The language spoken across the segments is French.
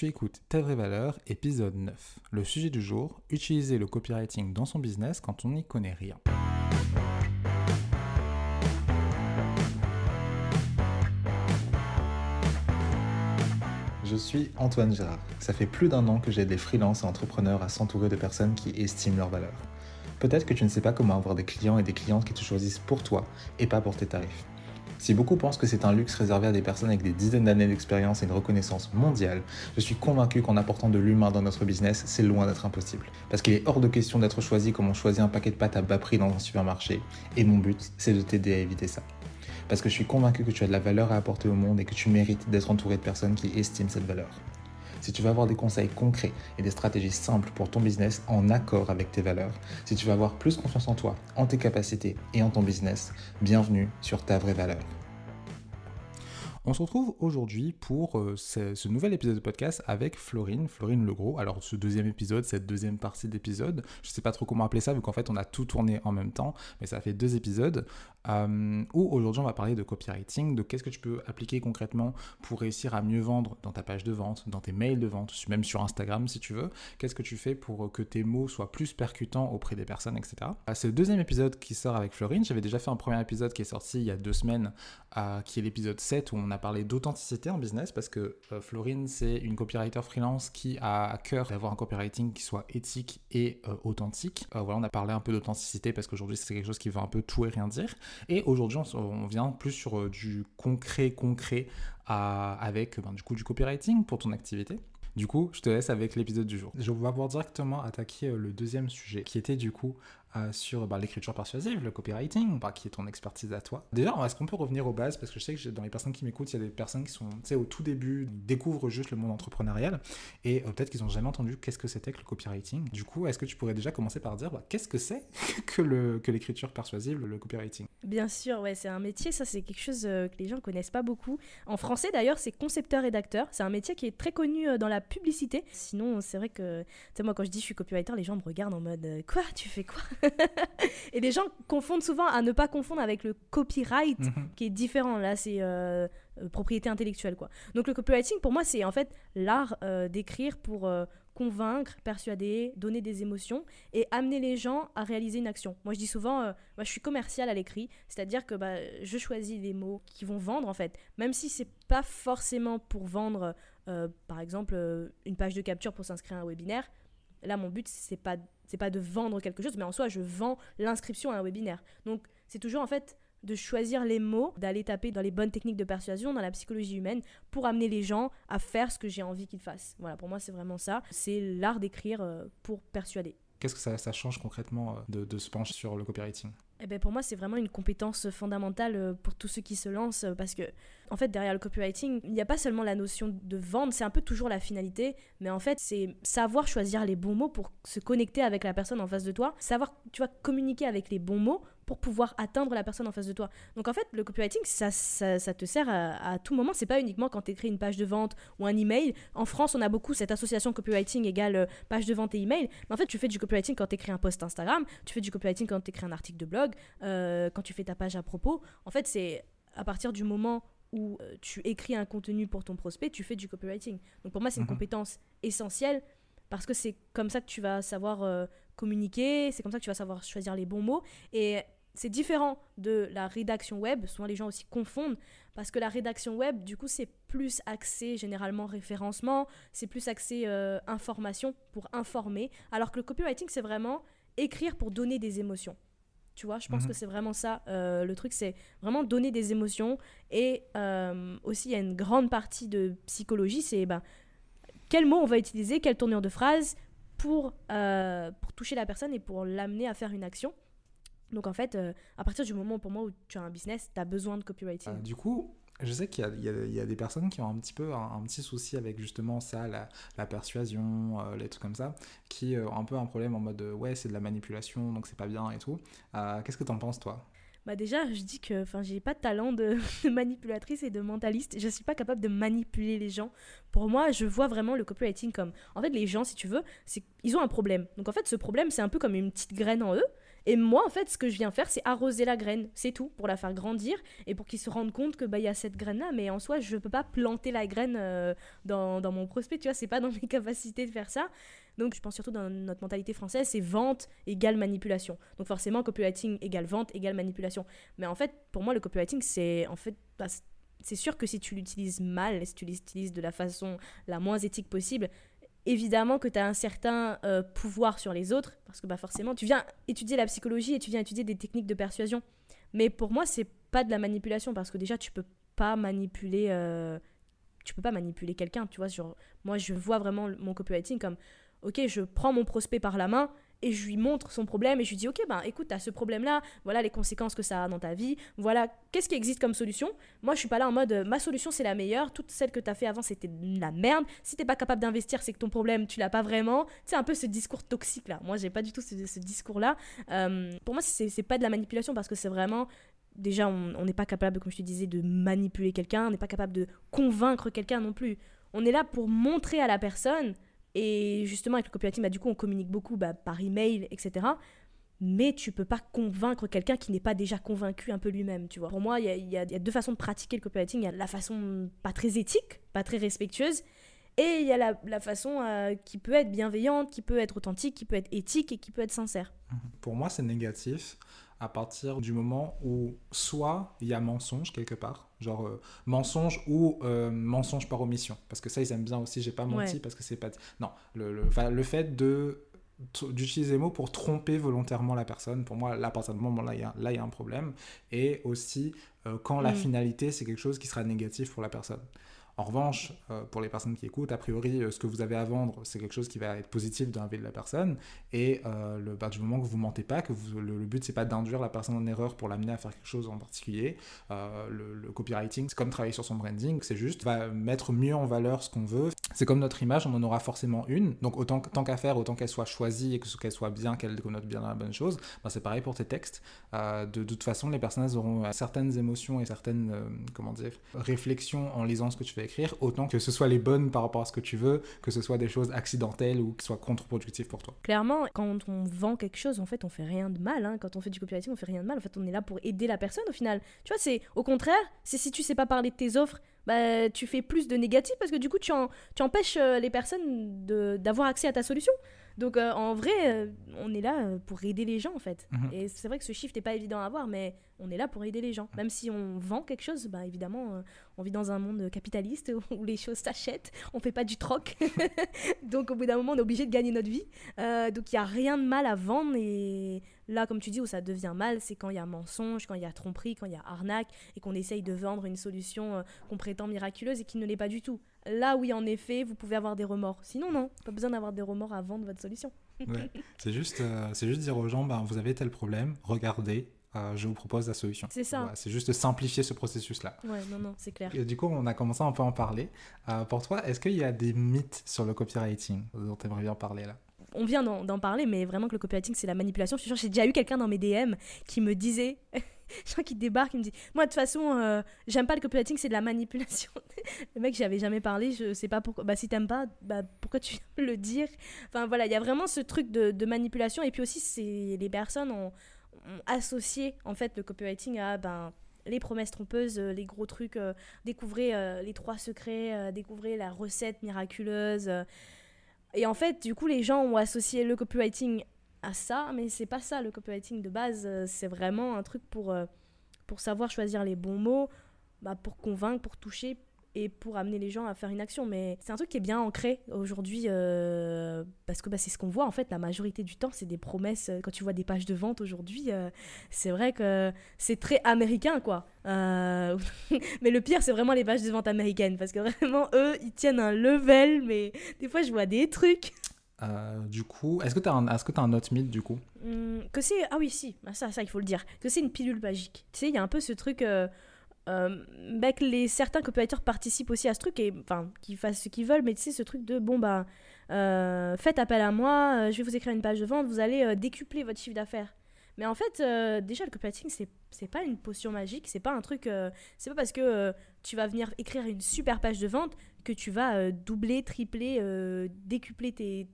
Tu écoutes Ta vraie valeur, épisode 9. Le sujet du jour, utiliser le copywriting dans son business quand on n'y connaît rien. Je suis Antoine Girard. Ça fait plus d'un an que j'aide les freelances et entrepreneurs à s'entourer de personnes qui estiment leur valeur. Peut-être que tu ne sais pas comment avoir des clients et des clientes qui te choisissent pour toi et pas pour tes tarifs. Si beaucoup pensent que c'est un luxe réservé à des personnes avec des dizaines d'années d'expérience et une reconnaissance mondiale, je suis convaincu qu'en apportant de l'humain dans notre business, c'est loin d'être impossible. Parce qu'il est hors de question d'être choisi comme on choisit un paquet de pâtes à bas prix dans un supermarché. Et mon but, c'est de t'aider à éviter ça. Parce que je suis convaincu que tu as de la valeur à apporter au monde et que tu mérites d'être entouré de personnes qui estiment cette valeur. Si tu veux avoir des conseils concrets et des stratégies simples pour ton business en accord avec tes valeurs, si tu veux avoir plus confiance en toi, en tes capacités et en ton business, bienvenue sur ta vraie valeur. On se retrouve aujourd'hui pour euh, ce, nouvel épisode de podcast avec Florine, Florine Legros. Alors ce deuxième épisode, cette deuxième partie d'épisode, je ne sais pas trop comment appeler ça vu qu'en fait on a tout tourné en même temps, mais ça fait deux épisodes euh, où aujourd'hui on va parler de copywriting, de qu'est-ce que tu peux appliquer concrètement pour réussir à mieux vendre dans ta page de vente, dans tes mails de vente, même sur Instagram si tu veux. Qu'est-ce que tu fais pour que tes mots soient plus percutants auprès des personnes, etc. Euh, c'est le deuxième épisode qui sort avec Florine. J'avais déjà fait un premier épisode qui est sorti il y a deux semaines, qui est l'épisode 7 où on a parlé d'authenticité en business parce que euh, Florine, c'est une copywriter freelance qui a à cœur d'avoir un copywriting qui soit éthique et euh, authentique. Euh, voilà, on a parlé un peu d'authenticité parce qu'aujourd'hui, c'est quelque chose qui veut un peu tout et rien dire. Et aujourd'hui, on, vient plus sur du concret, concret avec ben, du coup du copywriting pour ton activité. Du coup, je te laisse avec l'épisode du jour. Je vais pouvoir directement attaquer le deuxième sujet qui était du coup euh, sur bah, l'écriture persuasive, le copywriting, bah, qui est ton expertise à toi. Déjà, est-ce qu'on peut revenir aux bases? Parce que je sais que dans les personnes qui m'écoutent, il y a des personnes qui sont au tout début, découvrent juste le monde entrepreneurial et euh, peut-être qu'ils n'ont jamais entendu qu'est-ce que c'était que le copywriting. Du coup, est-ce que tu pourrais déjà commencer par dire bah, qu'est-ce que c'est que, l'écriture persuasive, le copywriting? Bien sûr, ouais, c'est un métier, ça c'est quelque chose euh, que les gens ne connaissent pas beaucoup. En français d'ailleurs, c'est concepteur-rédacteur. C'est un métier qui est très connu dans la publicité. Sinon, c'est vrai que, tu sais, moi quand je dis je suis copywriter, les gens me regardent en mode quoi? Tu fais quoi et les gens confondent souvent à ne pas confondre avec le copyright, mhm. qui est différent. Là, c'est euh, euh, propriété intellectuelle, quoi. Donc le copywriting, pour moi, c'est en fait l'art euh, d'écrire pour convaincre, persuader, donner des émotions et amener les gens à réaliser une action. Moi, je dis souvent, moi, je suis commercial à l'écrit, c'est-à-dire que bah, je choisis les mots qui vont vendre, en fait. Même si c'est pas forcément pour vendre, par exemple, une page de capture pour s'inscrire à un webinaire. Là, mon but, c'est pas c'est pas de vendre quelque chose, mais en soi, je vends l'inscription à un webinaire. Donc, c'est toujours en fait de choisir les mots, d'aller taper dans les bonnes techniques de persuasion, dans la psychologie humaine, pour amener les gens à faire ce que j'ai envie qu'ils fassent. Voilà, pour moi, c'est vraiment ça. C'est l'art d'écrire euh, pour persuader. Qu'est-ce que ça, change concrètement euh, de, de se pencher sur le copywriting? Eh ben pour moi, c'est vraiment une compétence fondamentale euh, pour tous ceux qui se lancent parce que, en fait, derrière le copywriting, il n'y a pas seulement la notion de vendre, c'est un peu toujours la finalité, mais en fait, c'est savoir choisir les bons mots pour se connecter avec la personne en face de toi, savoir, tu vois, communiquer avec les bons mots pour pouvoir atteindre la personne en face de toi. Donc en fait, le copywriting, ça, ça, te sert à, tout moment. C'est pas uniquement quand tu écris une page de vente ou un email. En France, on a beaucoup cette association copywriting égale euh, page de vente et email. Mais en fait, tu fais du copywriting quand tu écris un post Instagram, tu fais du copywriting quand tu écris un article de blog, euh, quand tu fais ta page à propos. En fait, c'est à partir du moment où euh, tu écris un contenu pour ton prospect, tu fais du copywriting. Donc pour moi, c'est une mhm. compétence essentielle parce que c'est comme ça que tu vas savoir communiquer, c'est comme ça que tu vas savoir choisir les bons mots. Et c'est différent de la rédaction web. Souvent, les gens aussi confondent parce que la rédaction web, du coup, c'est plus axé généralement référencement, c'est plus axé euh, information pour informer, alors que le copywriting, c'est vraiment écrire pour donner des émotions. Tu vois, je pense mhm. que c'est vraiment ça. Euh, le truc, c'est vraiment donner des émotions. Et euh, aussi, il y a une grande partie de psychologie, c'est ben, quel mot on va utiliser, quelle tournure de phrase pour, pour toucher la personne et pour l'amener à faire une action. Donc en fait, euh, à partir du moment pour moi où tu as un business, tu as besoin de copywriting. Euh, du coup, je sais qu'il y, y, a des personnes qui ont un petit peu un, petit souci avec justement ça, la, persuasion, euh, les trucs comme ça, qui ont un peu un problème en mode ouais, c'est de la manipulation, donc c'est pas bien et tout. Qu'est-ce que tu en penses toi? Bah déjà, je dis que enfin, j'ai pas de talent de, manipulatrice et de mentaliste. Je suis pas capable de manipuler les gens. Pour moi, je vois vraiment le copywriting comme en fait les gens si tu veux, ils ont un problème. Donc en fait, ce problème, c'est un peu comme une petite graine en eux Et moi, en fait, ce que je viens faire, c'est arroser la graine. C'est tout, pour la faire grandir et pour qu'il se rende compte que bah, y a cette graine-là. Mais en soi, je ne peux pas planter la graine euh, dans, dans, mon prospect. Tu vois, c'est pas dans mes capacités de faire ça. Donc, je pense surtout dans notre mentalité française, c'est vente égale manipulation. Donc, forcément, copywriting égale vente égale manipulation. Mais en fait, pour moi, le copywriting, c'est en fait. Bah, c'est sûr que si tu l'utilises mal, si tu l'utilises de la façon la moins éthique possible, évidemment que tu as un certain euh, pouvoir sur les autres, parce que bah, forcément, tu viens étudier la psychologie et tu viens étudier des techniques de persuasion. Mais pour moi, c'est pas de la manipulation, parce que déjà, tu peux pas manipuler... Euh, tu peux pas manipuler quelqu'un, tu vois. Moi, je vois vraiment mon copywriting comme, ok, je prends mon prospect par la main et je lui montre son problème et je lui dis ok ben écoute t'as ce problème là voilà les conséquences que ça a dans ta vie voilà qu'est-ce qui existe comme solution? Moi je suis pas là en mode ma solution c'est la meilleure toute celle que t'as fait avant c'était de la merde. Si t'es pas capable d'investir c'est que ton problème tu l'as pas vraiment. C'est un peu ce discours toxique là. Moi j'ai pas du tout ce, discours là euh, pour moi c'est pas de la manipulation parce que c'est vraiment déjà on n'est pas capable comme je te disais de manipuler quelqu'un on n'est pas capable de convaincre quelqu'un non plus. On est là pour montrer à la personne et justement, avec le copywriting, bah, du coup, on communique beaucoup bah, par email, etc. Mais tu peux pas convaincre quelqu'un qui n'est pas déjà convaincu un peu lui-même, tu vois. Pour moi, il y a, deux façons de pratiquer le copywriting. Il y a la façon pas très éthique, pas très respectueuse, et il y a la, façon euh, qui peut être bienveillante, qui peut être authentique, qui peut être éthique et qui peut être sincère. Pour moi, c'est négatif à partir du moment où soit il y a mensonge quelque part, genre euh, mensonge ou euh, mensonge par omission, parce que ça ils aiment bien aussi, j'ai pas menti parce que c'est pas... Non, le, le, le fait de d'utiliser les mots pour tromper volontairement la personne, pour moi, là, à partir du moment là, il y a, là, il y a un problème. Et aussi, euh, quand la mm. finalité, c'est quelque chose qui sera négatif pour la personne. En revanche, euh, pour les personnes qui écoutent, a priori, euh, ce que vous avez à vendre, c'est quelque chose qui va être positif dans la vie de la personne. Et euh, le, bah, du moment que vous mentez pas, que le, le, but c'est pas d'induire la personne en erreur pour l'amener à faire quelque chose en particulier. le, copywriting, c'est comme travailler sur son branding, c'est juste va mettre mieux en valeur ce qu'on veut. C'est comme notre image, on en aura forcément une. Donc autant tant qu'à faire, autant qu'elle soit choisie et qu'elle soit bien, qu'elle connote bien la bonne chose. Bah, c'est pareil pour tes textes. De, toute façon, les personnes auront certaines émotions et certaines comment dire réflexions en lisant ce que tu fais autant que ce soit les bonnes par rapport à ce que tu veux, que ce soit des choses accidentelles ou qui soient contre-productives pour toi. Clairement, quand on vend quelque chose, en fait, on fait rien de mal. Hein. Quand on fait du copywriting, on fait rien de mal. En fait, on est là pour aider la personne au final. Tu vois, c'est au contraire, c'est si tu sais pas parler de tes offres, bah, tu fais plus de négatif parce que du coup, tu, tu empêches euh, les personnes d'avoir accès à ta solution. Donc euh, en vrai, euh, on est là pour aider les gens en fait. Mhm. Et c'est vrai que ce chiffre n'est pas évident à avoir, mais on est là pour aider les gens. Même si on vend quelque chose, bah évidemment, euh, on vit dans un monde capitaliste où les choses s'achètent, on fait pas du troc. donc au bout d'un moment, on est obligé de gagner notre vie. Euh, donc il y a rien de mal à vendre et là, comme tu dis, où ça devient mal, c'est quand il y a mensonge, quand il y a tromperie, quand il y a arnaque et qu'on essaye de vendre une solution euh, qu'on prétend miraculeuse et qui ne l'est pas du tout. Là, oui, en effet, vous pouvez avoir des remords. Sinon, non, pas besoin d'avoir des remords à vendre votre solution. C'est juste, c'est juste dire aux gens, ben, vous avez tel problème, regardez, euh, je vous propose la solution. C'est ça. c'est juste simplifier ce processus-là. Ouais, non, non, c'est clair. Et du coup, on a commencé un peu à en parler. Euh, pour toi, est-ce qu'il y a des mythes sur le copywriting dont tu aimerais bien parler là? On vient d'en parler, mais vraiment que le copywriting, c'est la manipulation. Je suis sûre, j'ai déjà eu quelqu'un dans mes DM qui me disait, je crois qu'il débarque, il me dit, moi de toute façon, euh, j'aime pas le copywriting, c'est de la manipulation. le mec, j'avais jamais parlé, je sais pas pourquoi. Bah si t'aimes pas, bah pourquoi tu viens le dire? Enfin voilà, il y a vraiment ce truc de, manipulation. Et puis aussi, les personnes ont associé en fait le copywriting à ben, les promesses trompeuses, euh, les gros trucs, euh, euh, les trois secrets, découvrir la recette miraculeuse. Et en fait, du coup, les gens ont associé le copywriting à ça, mais c'est pas ça le copywriting de base. c'est vraiment un truc pour, pour savoir choisir les bons mots, bah, pour convaincre, pour toucher, et pour amener les gens à faire une action. Mais c'est un truc qui est bien ancré aujourd'hui euh, parce que bah, c'est ce qu'on voit en fait. La majorité du temps, c'est des promesses. Quand tu vois des pages de vente aujourd'hui, euh, c'est vrai que c'est très américain quoi. Euh, mais le pire, c'est vraiment les pages de vente américaines parce que vraiment, eux, ils tiennent un level. Mais des fois, je vois des trucs. Du coup, est-ce que tu as, as un autre mythe du coup? Hum, Que c'est. Ah oui, si, bah, ça, ça, il faut le dire. Que c'est une pilule magique. Tu sais, il y a un peu ce truc euh, bah, que les, certains copywriters participent aussi à ce truc et enfin qu'ils fassent ce qu'ils veulent mais tu sais ce truc de bon bah euh, faites appel à moi euh, je vais vous écrire une page de vente vous allez décupler votre chiffre d'affaires mais en fait déjà le copywriting c'est c'est pas une potion magique c'est pas un truc c'est pas parce que tu vas venir écrire une super page de vente que tu vas doubler tripler décupler tes,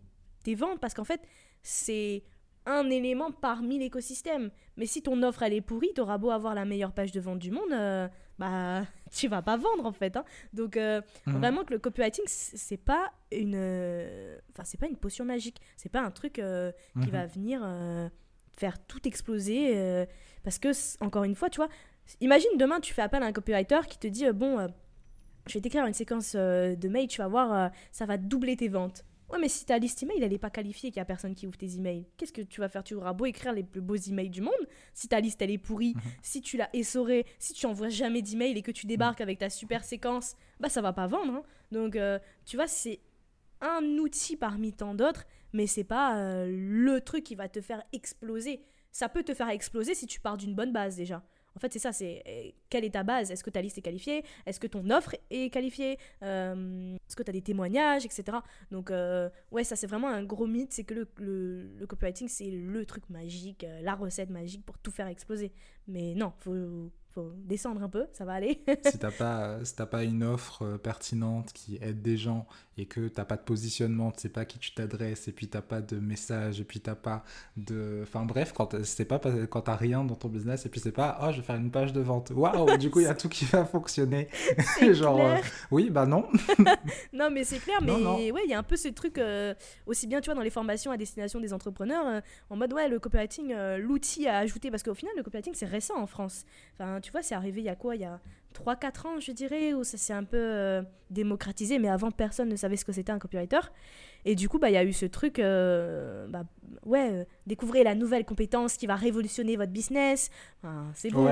tes ventes parce qu'en fait c'est un élément parmi l'écosystème. Mais si ton offre elle est pourrie, t'auras beau avoir la meilleure page de vente du monde, euh, bah tu vas pas vendre en fait. Hein. Donc euh, mhm. vraiment que le copywriting c'est pas une, enfin c'est pas une potion magique, c'est pas un truc qui mhm. va venir faire tout exploser. parce que encore une fois, tu vois, imagine demain tu fais appel à un copywriter qui te dit bon je vais t'écrire une séquence de mail, tu vas voir, ça va doubler tes ventes. Ouais, mais si ta liste email, elle n'est pas qualifiée, qu'il n'y a personne qui ouvre tes emails, qu'est-ce que tu vas faire? Tu auras beau écrire les plus beaux emails du monde, si ta liste, elle est pourrie, mhm. si tu l'as essorée, si tu envoies jamais d'emails et que tu débarques avec ta super séquence, bah ça va pas vendre. Hein. Donc, euh, tu vois, c'est un outil parmi tant d'autres, mais c'est pas euh, le truc qui va te faire exploser. Ça peut te faire exploser si tu pars d'une bonne base déjà. En fait, c'est ça, c'est eh, quelle est ta base? Est-ce que ta liste est qualifiée? Est-ce que ton offre est qualifiée? Euh, Est-ce que tu as des témoignages, etc. Donc, euh, ouais, ça, c'est vraiment un gros mythe, c'est que le, le, copywriting, c'est le truc magique, euh, la recette magique pour tout faire exploser. Mais non, faut, descendre un peu, ça va aller. si t'as pas, si pas une offre euh, pertinente qui aide des gens et que t'as pas de positionnement, tu sais pas à qui tu t'adresses et puis t'as pas de message et puis t'as pas de, enfin bref, quand c'est pas quand t'as rien dans ton business et puis c'est pas oh je vais faire une page de vente, waouh du coup il y a tout qui va fonctionner, genre euh, oui bah non. non mais c'est clair, mais ouais il y a un peu ce truc euh, aussi bien tu vois dans les formations à destination des entrepreneurs en mode ouais le copywriting l'outil à ajouter parce qu'au final le copywriting c'est récent en France, enfin tu vois, c'est arrivé il y a quoi? Il y a 3-4 ans, je dirais, où ça s'est un peu euh, démocratisé, mais avant, personne ne savait ce que c'était un copywriter. Et du coup, bah, il y a eu ce truc, euh, bah, ouais, euh, découvrez la nouvelle compétence qui va révolutionner votre business. c'est bon,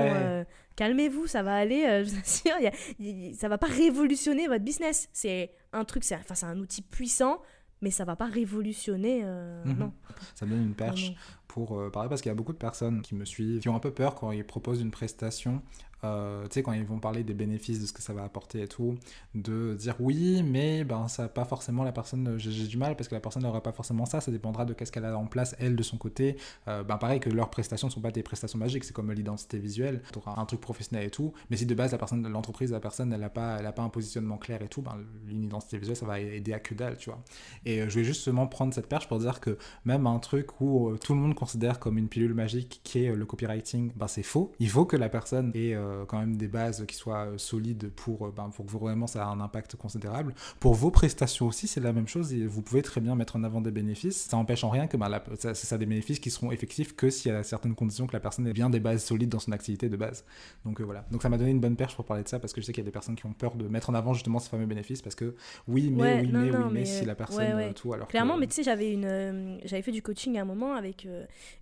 calmez-vous, ça va aller, je vous assure, ça va pas révolutionner votre business. C'est un truc, c'est enfin, un outil puissant, mais ça va pas révolutionner, mhm. non. Ça donne une perche pour euh, parler parce qu'il y a beaucoup de personnes qui me suivent, qui ont un peu peur quand ils proposent une prestation euh, tu sais, quand ils vont parler des bénéfices, de ce que ça va apporter et tout, de dire oui, mais ben, ça pas forcément la personne, j'ai du mal parce que la personne n'aura pas forcément ça, ça dépendra de qu'est-ce qu'elle a en place, elle, de son côté. Euh, ben, pareil que leurs prestations ne sont pas des prestations magiques, c'est comme l'identité visuelle, tu auras un truc professionnel et tout, mais si de base, la personne, l'entreprise, la personne, elle n'a pas, pas un positionnement clair et tout, ben, une identité visuelle, ça va aider à que dalle, tu vois. Et euh, je vais justement prendre cette perche pour dire que même un truc où tout le monde considère comme une pilule magique qui est le copywriting, ben, c'est faux. Il faut que la personne ait quand même des bases qui soient euh, solides pour, euh, ben, pour que vraiment ça ait un impact considérable. Pour vos prestations aussi, c'est la même chose et vous pouvez très bien mettre en avant des bénéfices. Ça n'empêche en rien que ben, ça, ça, des bénéfices qui seront effectifs que s'il y a certaines conditions que la personne ait bien des bases solides dans son activité de base. Donc voilà. Donc ça m'a donné une bonne perche pour parler de ça parce que je sais qu'il y a des personnes qui ont peur de mettre en avant justement ces fameux bénéfices parce que oui, mais, oui, mais, oui, mais, si la personne tout alors clairement mais tu sais j'avais une j'avais fait du coaching à un moment avec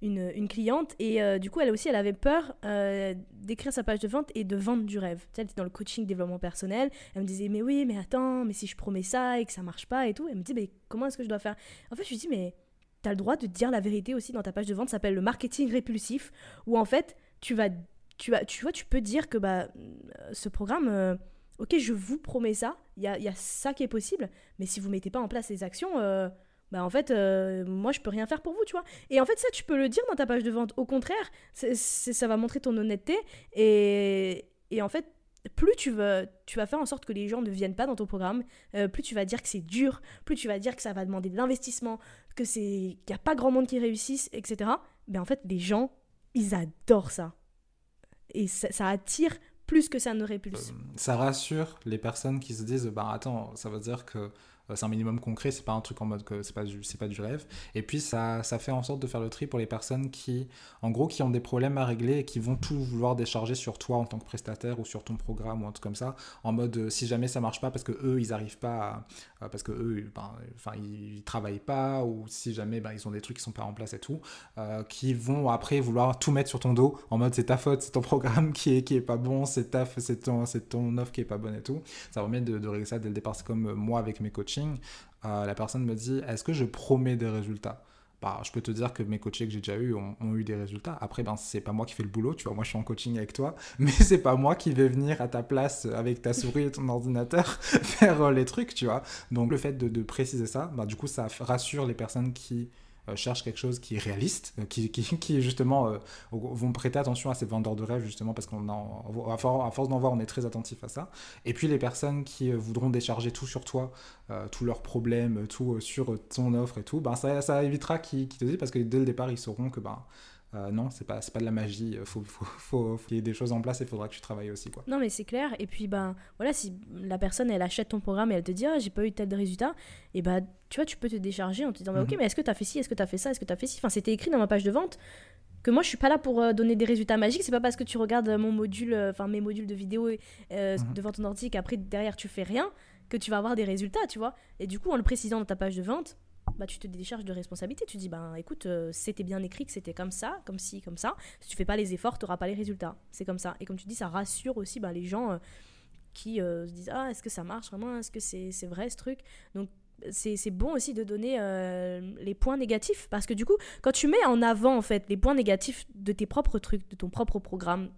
une, une cliente et du coup elle aussi elle avait peur d'écrire sa page de vente et de vendre du rêve. Tu sais, elle était dans le coaching développement personnel. Elle me disait, mais oui, mais attends, mais si je promets ça et que ça marche pas et tout. Elle me dit, mais comment est-ce que je dois faire? En fait, je lui dis, mais tu as le droit de dire la vérité aussi dans ta page de vente. Ça s'appelle le marketing répulsif. Où en fait, tu vas, tu vas, tu vois, tu peux dire que bah, ce programme. Euh, ok, je vous promets ça, il y a, y a, ça qui est possible, mais si vous mettez pas en place les actions, euh, bah en fait, euh, moi je peux rien faire pour vous, tu vois. Et en fait, ça, tu peux le dire dans ta page de vente. Au contraire, ça va montrer ton honnêteté. Et, et en fait, plus tu vas, tu vas faire en sorte que les gens ne viennent pas dans ton programme, euh, plus tu vas dire que c'est dur, plus tu vas dire que ça va demander de l'investissement, que c'est qu'il n'y a pas grand monde qui réussisse, etc. Mais en fait, les gens, ils adorent ça. Et ça, attire plus que ça ne répulse. Euh, ça rassure les personnes qui se disent, bah attends, ça veut dire que c'est un minimum concret, c'est pas un truc en mode que c'est pas du, c'est pas du rêve. Et puis ça, ça fait en sorte de faire le tri pour les personnes qui, en gros, qui ont des problèmes à régler et qui vont tout vouloir décharger sur toi en tant que prestataire ou sur ton programme ou un truc comme ça, en mode euh, si jamais ça marche pas parce que eux ils arrivent pas, euh, parce que eux, ben, enfin ils, travaillent pas ou si jamais ben, ils ont des trucs qui sont pas en place et tout, qui vont après vouloir tout mettre sur ton dos en mode c'est ta faute, c'est ton programme qui est qui est pas bon, c'est ta, c'est ton, c'est ton offre qui est pas bonne et tout. Ça remet de, de régler ça dès le départ. C'est comme moi avec mes coachs euh, la personne me dit est-ce que je promets des résultats? Bah, je peux te dire que mes coachés que j'ai déjà eu ont, eu des résultats. Après, ben, c'est pas moi qui fais le boulot, tu vois. Moi, je suis en coaching avec toi, mais c'est pas moi qui vais venir à ta place avec ta souris et ton ordinateur faire euh, les trucs, tu vois. Donc, le fait de, préciser ça, bah, du coup, ça rassure les personnes qui cherchent quelque chose qui est réaliste, qui, qui, qui, justement vont prêter attention à ces vendeurs de rêves justement parce qu'on à force d'en voir, on est très attentif à ça. Et puis les personnes qui voudront décharger tout sur toi, tous leurs problèmes, tout sur ton offre et tout, ben ça, ça évitera qu'ils te disent parce que dès le départ ils sauront que ben euh, non, c'est pas, pas de la magie. Il faut, faut, faut, qu'il y ait des choses en place et il faudra que tu travailles aussi. Quoi. Non, mais c'est clair. Et puis, ben, voilà, si la personne, elle achète ton programme et elle te dit, ah, j'ai pas eu tel résultat, et bah, tu vois, tu peux te décharger en te disant, bah, ok, mhm. mais est-ce que tu as fait ci, est-ce que tu as fait ça, est-ce que tu as fait ci? Enfin, c'était écrit dans ma page de vente que moi je suis pas là pour euh, donner des résultats magiques c'est pas parce que tu regardes mon module euh, enfin mes modules de vidéo mhm. devant ton ordi qu'après derrière tu fais rien que tu vas avoir des résultats tu vois et du coup en le précisant dans ta page de vente bah, tu te décharges de responsabilité. Tu dis, ben écoute, euh, c'était bien écrit que c'était comme ça, comme ci, comme ça. Si tu fais pas les efforts, tu n'auras pas les résultats. C'est comme ça. Et comme tu dis, ça rassure aussi bah, les gens euh, qui euh, se disent, ah, est-ce que ça marche vraiment? Est-ce que c'est vrai ce truc? Donc, c'est bon aussi de donner les points négatifs. Parce que du coup, quand tu mets en avant, en fait, les points négatifs de tes propres trucs, de ton propre programme,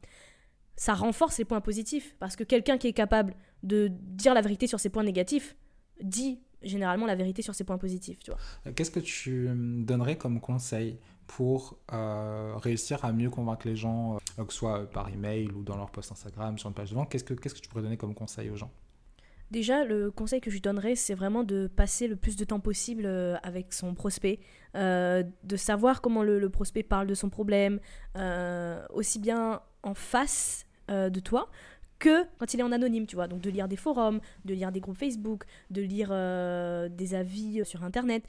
ça renforce les points positifs. Parce que quelqu'un qui est capable de dire la vérité sur ses points négatifs dit généralement la vérité sur ses points positifs. Tu vois. Euh, qu'est-ce que tu donnerais comme conseil pour euh, réussir à mieux convaincre les gens, euh, que ce soit par email ou dans leur post Instagram, sur une page de vente? Qu'est-ce que, qu'est-ce que tu pourrais donner comme conseil aux gens? Déjà, le conseil que je donnerais, c'est vraiment de passer le plus de temps possible avec son prospect, de savoir comment le, le, prospect parle de son problème, aussi bien en face de toi que quand il est en anonyme, tu vois. Donc de lire des forums, de lire des groupes Facebook, de lire euh, des avis sur Internet,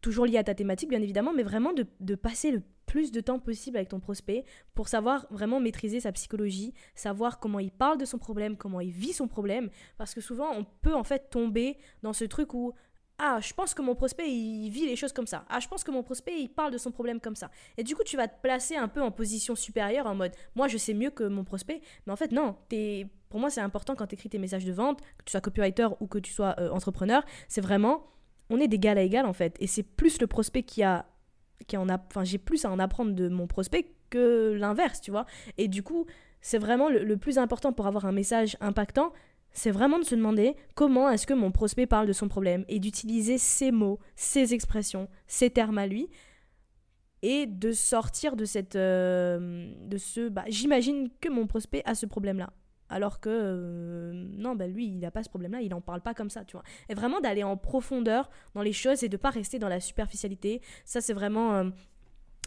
toujours lié à ta thématique, bien évidemment, mais vraiment de, de, passer le plus de temps possible avec ton prospect pour savoir vraiment maîtriser sa psychologie, savoir comment il parle de son problème, comment il vit son problème, parce que souvent on peut en fait tomber dans ce truc où ah, je pense que mon prospect, il vit les choses comme ça. Ah, je pense que mon prospect, il parle de son problème comme ça. Et du coup, tu vas te placer un peu en position supérieure, en mode, moi, je sais mieux que mon prospect. Mais en fait, non. Es... Pour moi, c'est important quand tu écris tes messages de vente, que tu sois copywriter ou que tu sois euh, entrepreneur, c'est vraiment, on est d'égal à égal, en fait. Et c'est plus le prospect qui a... Qui en a... Enfin, j'ai plus à en apprendre de mon prospect que l'inverse, tu vois. Et du coup, c'est vraiment le plus important pour avoir un message impactant, c'est vraiment de se demander comment est-ce que mon prospect parle de son problème et d'utiliser ses mots, ses expressions, ses termes à lui et de sortir de cette euh, de ce bah, j'imagine que mon prospect a ce problème là alors que euh, non ben lui il n'a pas ce problème là il n'en parle pas comme ça tu vois. Et vraiment d'aller en profondeur dans les choses et de pas rester dans la superficialité. Ça c'est vraiment euh,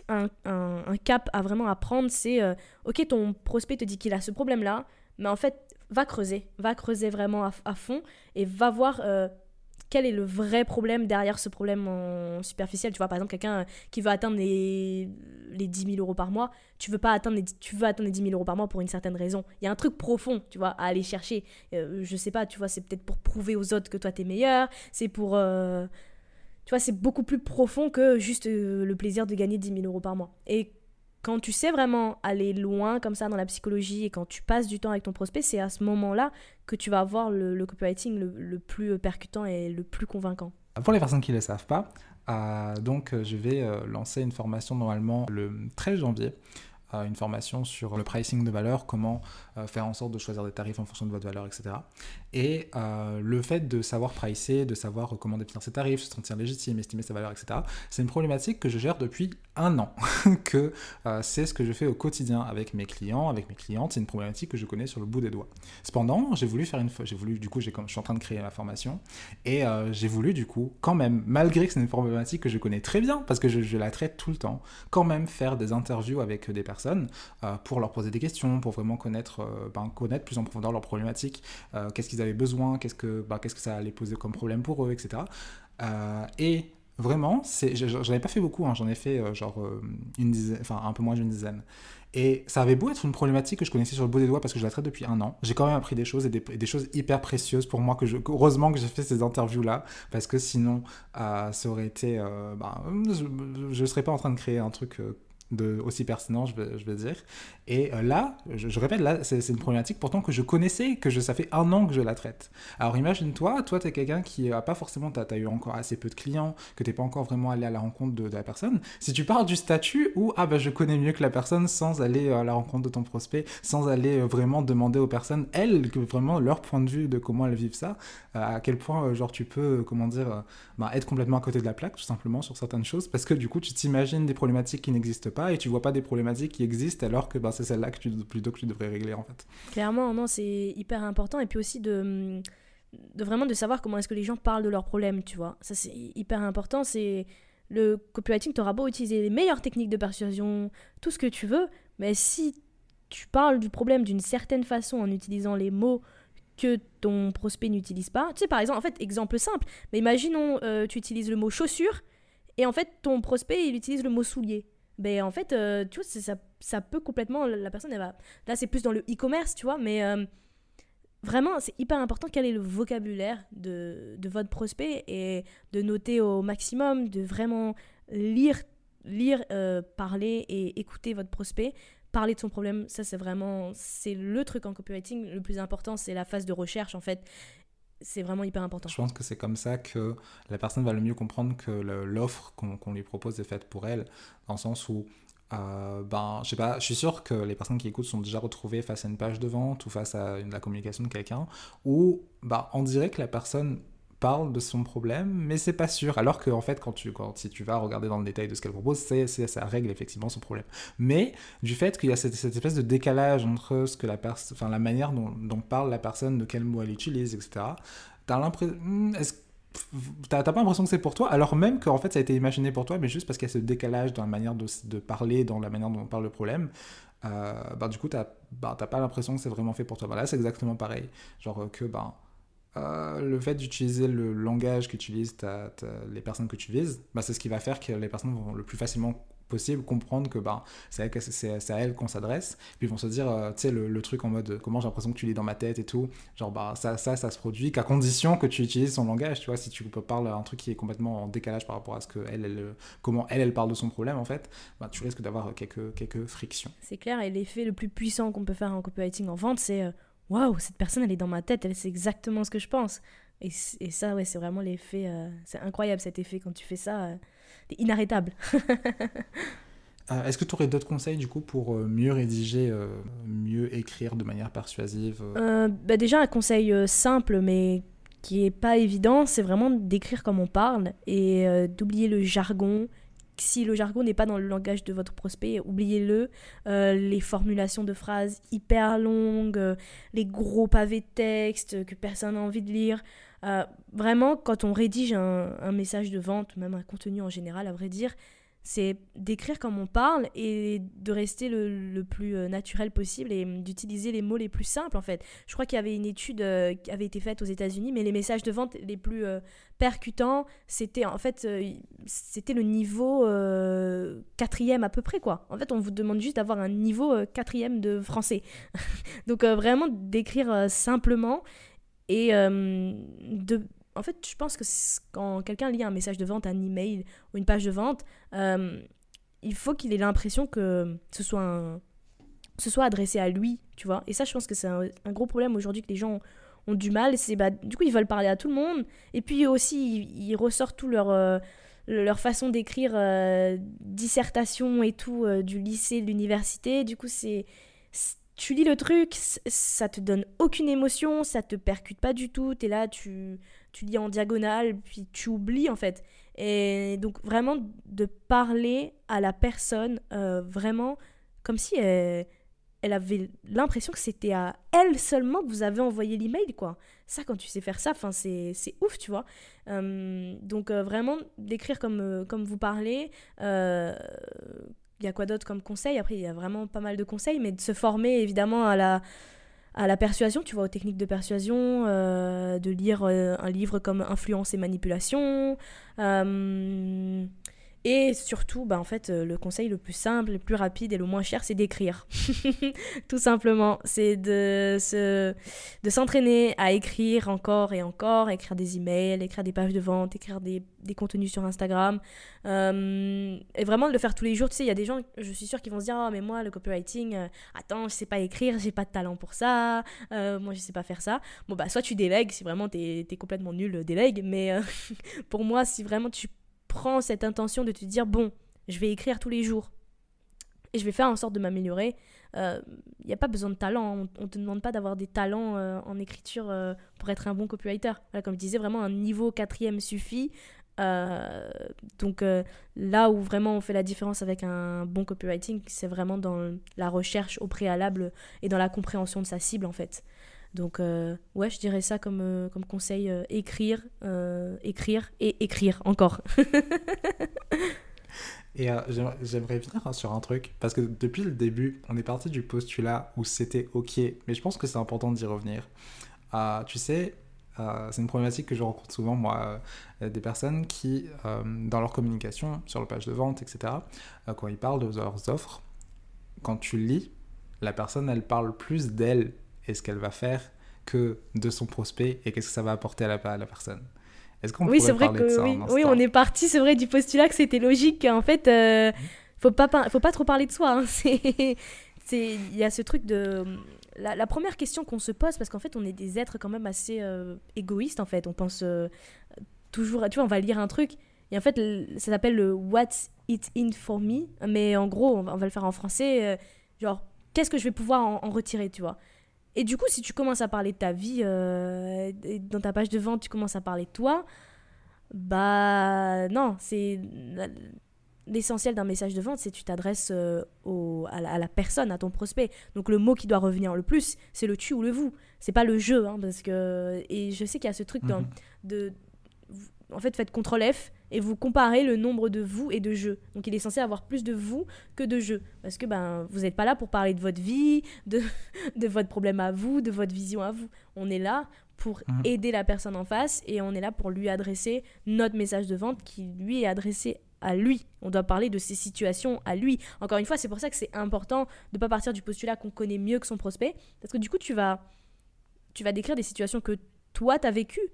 un, un, cap à vraiment apprendre. C'est ok ton prospect te dit qu'il a ce problème là mais en fait va creuser, va creuser vraiment à, fond et va voir euh, quel est le vrai problème derrière ce problème en superficiel. Tu vois, par exemple, quelqu'un euh, qui veut atteindre les, les 10 000 euros par mois, tu veux pas atteindre les, tu veux atteindre les 10 000 euros par mois pour une certaine raison. Il y a un truc profond, tu vois, à aller chercher. Euh, je sais pas, tu vois, c'est peut-être pour prouver aux autres que toi t'es meilleur, c'est pour... tu vois, c'est beaucoup plus profond que juste le plaisir de gagner 10 000 euros par mois. Et quand tu sais vraiment aller loin comme ça dans la psychologie et quand tu passes du temps avec ton prospect, c'est à ce moment-là que tu vas avoir le, copywriting le, plus percutant et le plus convaincant. Pour les personnes qui ne le savent pas, euh, donc euh, je vais euh, lancer une formation normalement le 13 janvier une formation sur le pricing de valeur, comment faire en sorte de choisir des tarifs en fonction de votre valeur, etc. Et euh, le fait de savoir pricer, de savoir comment définir ses tarifs, se sentir légitime, estimer sa valeur, etc., c'est une problématique que je gère depuis un an, que euh, c'est ce que je fais au quotidien avec mes clients, avec mes clientes, c'est une problématique que je connais sur le bout des doigts. Cependant, j'ai voulu faire une j'ai voulu, du coup, je suis en train de créer ma formation, et euh, j'ai voulu, du coup, quand même, malgré que c'est une problématique que je connais très bien, parce que je, la traite tout le temps, quand même faire des interviews avec des personnes pour leur poser des questions, pour vraiment connaître, ben, connaître plus en profondeur leurs problématiques, qu'est-ce qu'ils besoin, qu'est-ce que, bah, qu'est-ce que ça allait poser comme problème pour eux, etc. Euh, et vraiment, c'est, j'en avais pas fait beaucoup, hein, j'en ai fait euh, genre euh, une dizaine, enfin un peu moins d'une dizaine. Et ça avait beau être une problématique que je connaissais sur le bout des doigts parce que je la traite depuis un an. J'ai quand même appris des choses et des, choses hyper précieuses pour moi. Que je, heureusement que j'ai fait ces interviews-là parce que sinon, ça aurait été. Bah, je ne serais pas en train de créer un truc de, aussi pertinent, je vais dire. Et euh, là, je, répète, là, c'est une problématique pourtant que je connaissais, que je, ça fait un an que je la traite. Alors imagine-toi, toi, tu es quelqu'un qui a pas forcément, tu as, eu encore assez peu de clients, que tu pas encore vraiment allé à la rencontre de, la personne. Si tu pars du statut où, ah bah je connais mieux que la personne sans aller à la rencontre de ton prospect, sans aller euh, vraiment demander aux personnes, elles, que vraiment leur point de vue de comment elles vivent ça, euh, à quel point, genre, tu peux, comment dire, bah, être complètement à côté de la plaque, tout simplement, sur certaines choses, parce que du coup, tu t'imagines des problématiques qui n'existent pas et tu vois pas des problématiques qui existent alors que bah, c'est celle-là que tu, plutôt que tu devrais régler en fait. Clairement, non, c'est hyper important. Et puis aussi de, vraiment de savoir comment est-ce que les gens parlent de leurs problèmes, tu vois. Ça, c'est hyper important. C'est le copywriting, tu auras beau utiliser les meilleures techniques de persuasion, tout ce que tu veux, mais si tu parles du problème d'une certaine façon en utilisant les mots que ton prospect n'utilise pas. Tu sais, par exemple, en fait, exemple simple, mais imaginons, euh, tu utilises le mot chaussure, et en fait, ton prospect, il utilise le mot soulier ben en fait euh, tu vois ça, ça peut complètement la personne elle va là c'est plus dans le e-commerce tu vois mais euh, vraiment c'est hyper important quel est le vocabulaire de, de, votre prospect et de noter au maximum de vraiment lire lire euh, parler et écouter votre prospect. Parler de son problème ça c'est vraiment c'est le truc en copywriting le plus important c'est la phase de recherche en fait c'est vraiment hyper important. Je pense que c'est comme ça que la personne va le mieux comprendre que l'offre qu'on lui propose est faite pour elle, dans le sens où, euh, ben, je sais pas, je suis sûr que les personnes qui écoutent sont déjà retrouvées face à une page de vente ou face à la communication de quelqu'un, où ben, on dirait que la personne parle de son problème, mais c'est pas sûr. Alors que, en fait, quand tu, quand, si tu vas regarder dans le détail de ce qu'elle propose, c'est, ça règle effectivement son problème. Mais du fait qu'il y a cette, cette, espèce de décalage entre ce que la enfin, la manière dont, dont, parle la personne, de quel mot elle utilise, etc., t'as l'impression. Hmm, T'as pas l'impression que c'est pour toi, alors même qu'en fait ça a été imaginé pour toi, mais juste parce qu'il y a ce décalage dans la manière de, de, parler, dans la manière dont on parle le problème, euh, bah, du coup t'as bah, pas l'impression que c'est vraiment fait pour toi. Bah, là c'est exactement pareil. Genre que bah, euh, le fait d'utiliser le langage qu'utilisent les personnes que tu vises, bah, c'est ce qui va faire que les personnes vont le plus facilement possible comprendre que bah, c'est à elles qu'on s'adresse. Puis ils vont se dire, euh, tu sais, le, truc en mode comment j'ai l'impression que tu lis dans ma tête et tout. Genre, bah, ça, ça, ça se produit qu'à condition que tu utilises son langage. Tu vois, si tu parles un truc qui est complètement en décalage par rapport à ce que elle, comment elle, elle parle de son problème, en fait, bah, tu risques d'avoir quelques, quelques frictions. C'est clair. Et l'effet le plus puissant qu'on peut faire en copywriting en vente, c'est. Euh, waouh, cette personne, elle est dans ma tête, elle sait exactement ce que je pense. Et, et ça, ouais, c'est vraiment l'effet. Euh, c'est incroyable cet effet quand tu fais ça. Euh, c'est inarrêtable. Euh, est-ce que tu aurais d'autres conseils du coup pour mieux rédiger, mieux écrire de manière persuasive bah Déjà, un conseil simple mais qui est pas évident, c'est vraiment d'écrire comme on parle et d'oublier le jargon, si le jargon n'est pas dans le langage de votre prospect, oubliez-le. Euh, les formulations de phrases hyper longues, euh, les gros pavés de texte que personne n'a envie de lire. Euh, vraiment, quand on rédige un, message de vente, même un contenu en général, à vrai dire, c'est d'écrire comme on parle et de rester le, plus euh, naturel possible et d'utiliser les mots les plus simples en fait. Je crois qu'il y avait une étude euh, qui avait été faite aux États-Unis, mais les messages de vente les plus euh, percutants, c'était en fait c'était le niveau quatrième à peu près quoi. En fait, on vous demande juste d'avoir un niveau quatrième de français. Donc vraiment d'écrire simplement et de en fait, je pense que quand quelqu'un lit un message de vente, un email ou une page de vente, euh, il faut qu'il ait l'impression que ce soit, ce soit adressé à lui, tu vois. Et ça, je pense que c'est un, gros problème aujourd'hui que les gens ont, du mal. C'est bah, du coup, ils veulent parler à tout le monde. Et puis aussi, ils, ressortent tout leur, euh, façon d'écrire euh, dissertation et tout du lycée, de l'université. Du coup, c'est tu lis le truc, ça te donne aucune émotion, ça te percute pas du tout, tu es là, tu, tu lis en diagonale, puis tu oublies en fait. Et donc vraiment de parler à la personne euh, vraiment comme si elle, elle avait l'impression que c'était à elle seulement que vous avez envoyé l'email quoi. Ça quand tu sais faire ça, c'est ouf tu vois. Euh, donc euh, vraiment d'écrire comme, comme vous parlez il y a quoi d'autre comme conseil? Après, il y a vraiment pas mal de conseils, mais de se former évidemment à la, à la persuasion, tu vois, aux techniques de persuasion, euh, de lire euh, un livre comme Influence et manipulation. Euh, Et surtout, bah, en fait, euh, le conseil le plus simple, le plus rapide et le moins cher, c'est d'écrire. Tout simplement. C'est de, se, de s'entraîner à écrire encore et encore, écrire des emails, écrire des pages de vente, écrire des, des contenus sur Instagram. Euh, et vraiment de le faire tous les jours. Tu sais, il y a des gens, je suis sûre, qui vont se dire, oh, mais moi, le copywriting, euh, attends, je sais pas écrire, j'ai pas de talent pour ça, moi, je sais pas faire ça. Bon, bah, soit tu délègues, si vraiment t'es, es complètement nul, délègue. Mais pour moi, si vraiment tu prends cette intention de te dire bon, je vais écrire tous les jours et je vais faire en sorte de m'améliorer. Il euh, n'y a pas besoin de talent. On ne te demande pas d'avoir des talents euh, en écriture euh, pour être un bon copywriter. comme je disais, vraiment un niveau quatrième suffit. donc là où vraiment on fait la différence avec un bon copywriting, c'est vraiment dans la recherche au préalable et dans la compréhension de sa cible en fait. Donc, euh, ouais, je dirais ça comme, euh, comme conseil euh, écrire, écrire et écrire encore. et j'aimerais venir sur un truc, parce que depuis le début, on est parti du postulat où c'était OK, mais je pense que c'est important d'y revenir. tu sais, c'est une problématique que je rencontre souvent, moi, des personnes qui, dans leur communication, sur le page de vente, etc., quand ils parlent de leurs offres, quand tu lis, la personne, elle parle plus d'elle et ce qu'elle va faire que de son prospect et qu'est-ce que ça va apporter à la, à la personne. Est-ce qu'on oui, pourrait vrai parler que, de ça oui, oui, on est parti, c'est vrai, du postulat que c'était logique. En fait, euh, faut pas faut pas trop parler de soi. Hein. C'est il y a ce truc de la, première question qu'on se pose parce qu'en fait on est des êtres quand même assez euh, égoïstes en fait. On pense euh, toujours, tu vois, on va lire un truc et en fait ça s'appelle le What's it in for me, mais en gros on va, le faire en français, genre qu'est-ce que je vais pouvoir en retirer, tu vois. Et du coup, si tu commences à parler de ta vie, euh, dans ta page de vente, tu commences à parler de toi, bah non, c'est l'essentiel d'un message de vente, c'est que tu t'adresses euh, à, la, personne, à ton prospect. Donc le mot qui doit revenir le plus, c'est le tu ou le vous. C'est pas le je, hein, parce que et je sais qu'il y a ce truc dans, mhm. de, en fait, faites CTRL F et vous comparez le nombre de vous et de je. Donc il est censé avoir plus de vous que de je. Parce que ben, vous n'êtes pas là pour parler de votre vie, de, de votre problème à vous, de votre vision à vous. On est là pour mmh. aider la personne en face et on est là pour lui adresser notre message de vente qui lui est adressé à lui. On doit parler de ses situations à lui. Encore une fois, c'est pour ça que c'est important de ne pas partir du postulat qu'on connaît mieux que son prospect. Parce que du coup, tu vas, tu vas décrire des situations que toi, tu as vécues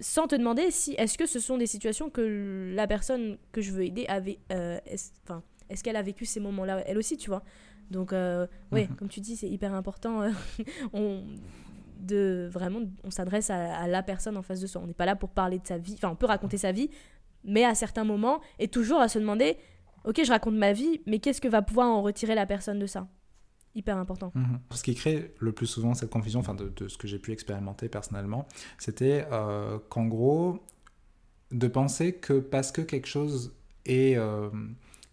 sans te demander si est-ce que ce sont des situations que la personne que je veux aider avait euh, enfin est-ce qu'elle a vécu ces moments-là elle aussi tu vois. Donc euh, oui mhm. comme tu dis c'est hyper important euh, on de vraiment on s'adresse à, la personne en face de soi. On n'est pas là pour parler de sa vie enfin on peut raconter sa vie mais à certains moments et toujours à se demander ok je raconte ma vie mais qu'est-ce que va pouvoir en retirer la personne de ça? Hyper important. Mhm. Ce qui crée le plus souvent cette confusion, enfin de, ce que j'ai pu expérimenter personnellement, c'était euh, qu'en gros, de penser que parce que quelque chose est, euh,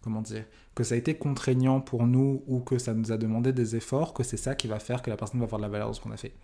comment dire, que ça a été contraignant pour nous ou que ça nous a demandé des efforts, que c'est ça qui va faire que la personne va avoir de la valeur de ce qu'on a fait.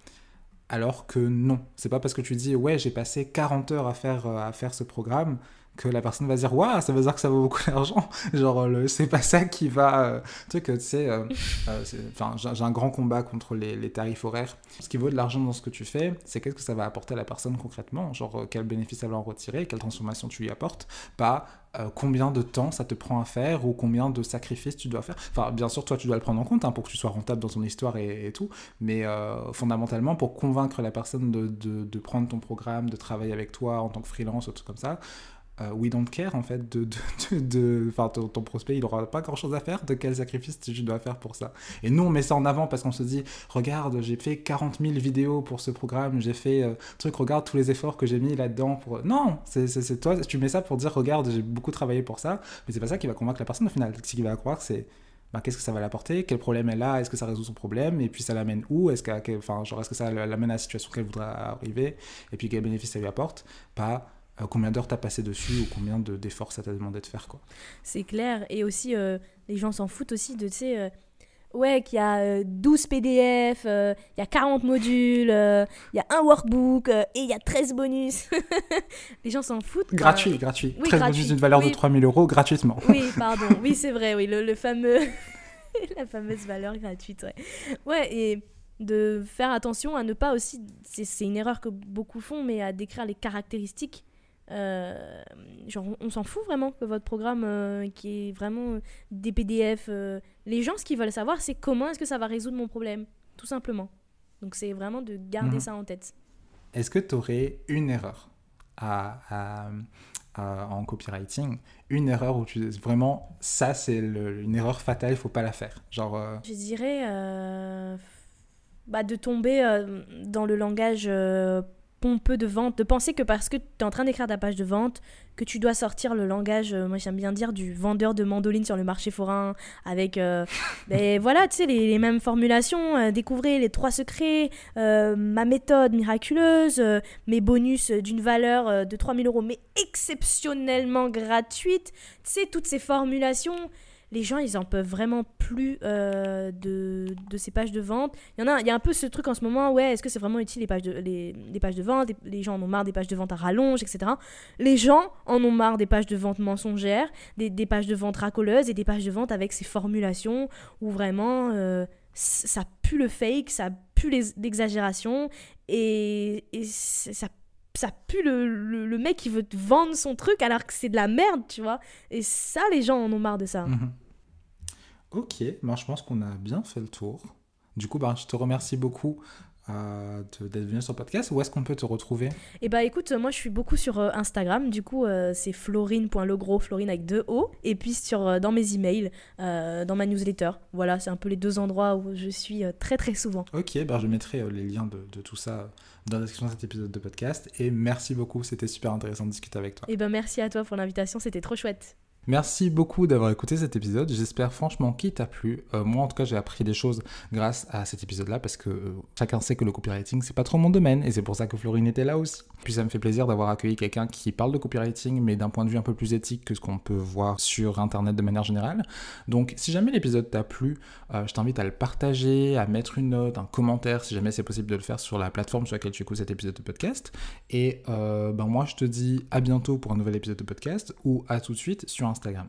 Alors que non, c'est pas parce que tu dis ouais j'ai passé 40 heures à faire, euh, à faire ce programme que la personne va dire waouh ça veut dire que ça vaut beaucoup d'argent. Genre c'est pas ça qui va euh, tu sais tu sais euh, euh, enfin j'ai un grand combat contre les, les, tarifs horaires. Ce qui vaut de l'argent dans ce que tu fais c'est qu'est-ce que ça va apporter à la personne concrètement? Genre quel bénéfice elle va en retirer quelle transformation tu lui apportes? Pas combien de temps ça te prend à faire ou combien de sacrifices tu dois faire? Enfin bien sûr toi tu dois le prendre en compte hein, pour que tu sois rentable dans ton histoire et, tout. Mais fondamentalement pour convaincre la personne de, de, de prendre ton programme de travailler avec toi en tant que freelance ou tout comme ça we don't care en fait de, de, de, enfin ton, prospect il aura pas grand chose à faire de quel sacrifice tu dois faire pour ça? Et nous on met ça en avant parce qu'on se dit regarde j'ai fait 40 000 vidéos pour ce programme j'ai fait euh, truc regarde tous les efforts que j'ai mis là-dedans pour non c'est toi tu mets ça pour dire regarde j'ai beaucoup travaillé pour ça mais c'est pas ça qui va convaincre la personne au final. Ce qui va croire c'est bah, qu'est-ce que ça va l'apporter, quel problème elle a, est-ce que ça résout son problème, et puis ça l'amène où, est-ce que, enfin, genre, est-ce que ça l'amène à la situation qu'elle voudrait arriver, et puis quel bénéfice ça lui apporte, pas euh, combien d'heures t'as passé dessus ou combien d'efforts ça t'a demandé de faire quoi. C'est clair et aussi euh, les gens s'en foutent aussi de tu sais euh, ouais qu'il y a 12 PDF, il y a 40 modules, il y a un workbook et il y a 13 bonus. les gens s'en foutent. Gratuit, gratuit. 13 bonus d'une valeur de 3000 euros gratuitement. oui, pardon. Oui, c'est vrai, oui, le, le fameux la fameuse valeur gratuite, ouais. Ouais, et de faire attention à ne pas aussi, c'est une erreur que beaucoup font, mais à décrire les caractéristiques Euh, genre, on, s'en fout vraiment que votre programme, euh, qui est vraiment des PDF, les gens, ce qu'ils veulent savoir, c'est comment est-ce que ça va résoudre mon problème, tout simplement. Donc, c'est vraiment de garder mhm. ça en tête. Est-ce que tu aurais une erreur à, en copywriting, une erreur où tu vraiment ça c'est une erreur fatale, il faut pas la faire? Genre. Je dirais bah, de tomber euh, dans le langage euh, pompeux de vente, de penser que parce que tu es en train d'écrire ta page de vente, que tu dois sortir le langage, euh, moi j'aime bien dire, du vendeur de mandolines sur le marché forain, avec, ben, voilà, tu sais, les, mêmes formulations, découvrez les trois secrets, ma méthode miraculeuse, mes bonus d'une valeur de 3000 euros, mais exceptionnellement gratuite, tu sais, toutes ces formulations les gens, ils en peuvent vraiment plus euh, de, ces pages de vente. Il y en a, il y a un peu ce truc en ce moment, ouais, est-ce que c'est vraiment utile les pages de, les, pages de vente? Les, gens en ont marre des pages de vente à rallonge, etc. Les gens en ont marre des pages de vente mensongères, des, pages de vente racoleuses et des pages de vente avec ces formulations où vraiment euh, ça pue le fake, ça pue l'exagération et, ça ça pue le, mec qui veut te vendre son truc alors que c'est de la merde, tu vois. Et ça, les gens en ont marre de ça. Mhm. Ok, ben, je pense qu'on a bien fait le tour. Du coup, ben, je te remercie beaucoup euh, d'être venu sur le podcast. Où est-ce qu'on peut te retrouver? Eh bah écoute, moi je suis beaucoup sur euh, Instagram. Du coup, euh, c'est florine.legros, florine avec deux O. Et puis sur, dans mes emails, dans ma newsletter. Voilà, c'est un peu les deux endroits où je suis très très souvent. Ok, ben, je mettrai les liens de, de, tout ça dans la description de cet épisode de podcast. Et merci beaucoup, c'était super intéressant de discuter avec toi. Eh ben merci à toi pour l'invitation, c'était trop chouette. Merci beaucoup d'avoir écouté cet épisode. J'espère franchement qu'il t'a plu. Euh, moi, en tout cas, j'ai appris des choses grâce à cet épisode-là parce que euh, chacun sait que le copywriting, c'est pas trop mon domaine et c'est pour ça que Florine était là aussi. Puis ça me fait plaisir d'avoir accueilli quelqu'un qui parle de copywriting, mais d'un point de vue un peu plus éthique que ce qu'on peut voir sur Internet de manière générale. Donc, si jamais l'épisode t'a plu, euh, je t'invite à le partager, à mettre une note, un commentaire, si jamais c'est possible de le faire sur la plateforme sur laquelle tu écoutes cet épisode de podcast. Et ben moi, je te dis à bientôt pour un nouvel épisode de podcast ou à tout de suite sur Instagram.